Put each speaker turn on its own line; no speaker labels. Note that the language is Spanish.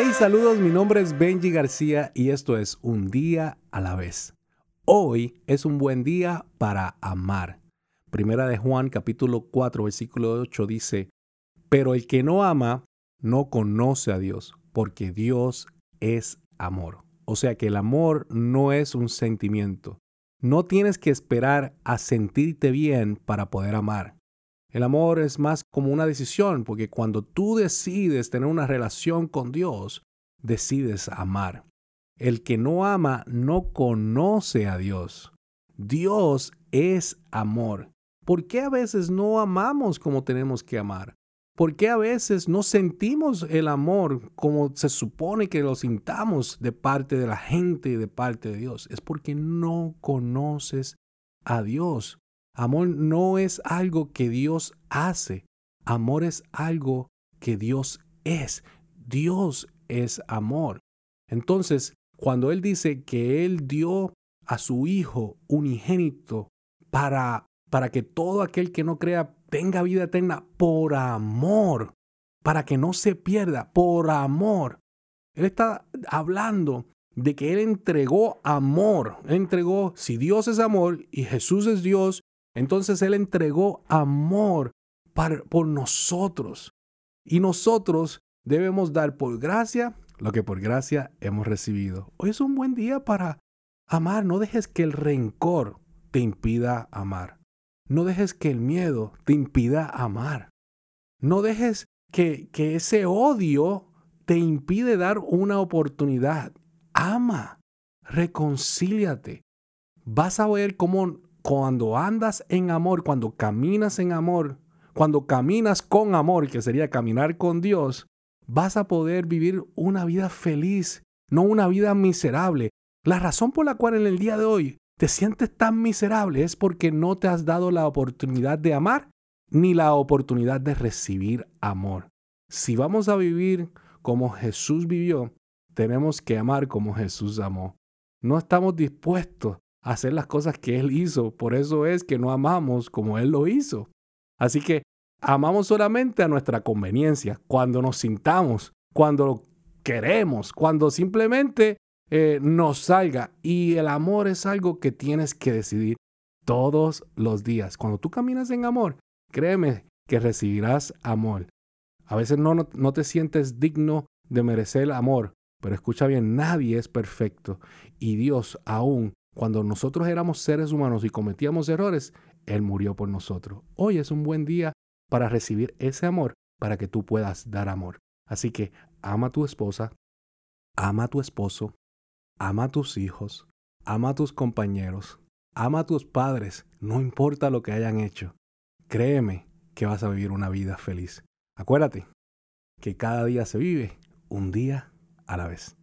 Hey, saludos, mi nombre es Benji García y esto es Un día a la vez. Hoy es un buen día para amar. Primera de Juan capítulo 4 versículo 8 dice, pero el que no ama no conoce a Dios, porque Dios es amor. O sea que el amor no es un sentimiento. No tienes que esperar a sentirte bien para poder amar. El amor es más como una decisión, porque cuando tú decides tener una relación con Dios, decides amar. El que no ama no conoce a Dios. Dios es amor. ¿Por qué a veces no amamos como tenemos que amar? ¿Por qué a veces no sentimos el amor como se supone que lo sintamos de parte de la gente y de parte de Dios? Es porque no conoces a Dios. Amor no es algo que Dios hace. Amor es algo que Dios es. Dios es amor. Entonces, cuando Él dice que Él dio a su Hijo unigénito para, para que todo aquel que no crea tenga vida eterna por amor, para que no se pierda, por amor. Él está hablando de que Él entregó amor. Él entregó, si Dios es amor y Jesús es Dios, entonces Él entregó amor por nosotros. Y nosotros debemos dar por gracia lo que por gracia hemos recibido. Hoy es un buen día para amar. No dejes que el rencor te impida amar. No dejes que el miedo te impida amar. No dejes que, que ese odio te impide dar una oportunidad. Ama, reconcíliate. Vas a ver cómo cuando andas en amor, cuando caminas en amor, cuando caminas con amor, que sería caminar con Dios, vas a poder vivir una vida feliz, no una vida miserable. La razón por la cual en el día de hoy te sientes tan miserable es porque no te has dado la oportunidad de amar ni la oportunidad de recibir amor. Si vamos a vivir como Jesús vivió, tenemos que amar como Jesús amó. No estamos dispuestos hacer las cosas que Él hizo. Por eso es que no amamos como Él lo hizo. Así que amamos solamente a nuestra conveniencia, cuando nos sintamos, cuando queremos, cuando simplemente eh, nos salga. Y el amor es algo que tienes que decidir todos los días. Cuando tú caminas en amor, créeme que recibirás amor. A veces no, no, no te sientes digno de merecer el amor, pero escucha bien, nadie es perfecto. Y Dios aún cuando nosotros éramos seres humanos y cometíamos errores, Él murió por nosotros. Hoy es un buen día para recibir ese amor, para que tú puedas dar amor. Así que ama a tu esposa, ama a tu esposo, ama a tus hijos, ama a tus compañeros, ama a tus padres, no importa lo que hayan hecho. Créeme que vas a vivir una vida feliz. Acuérdate que cada día se vive un día a la vez.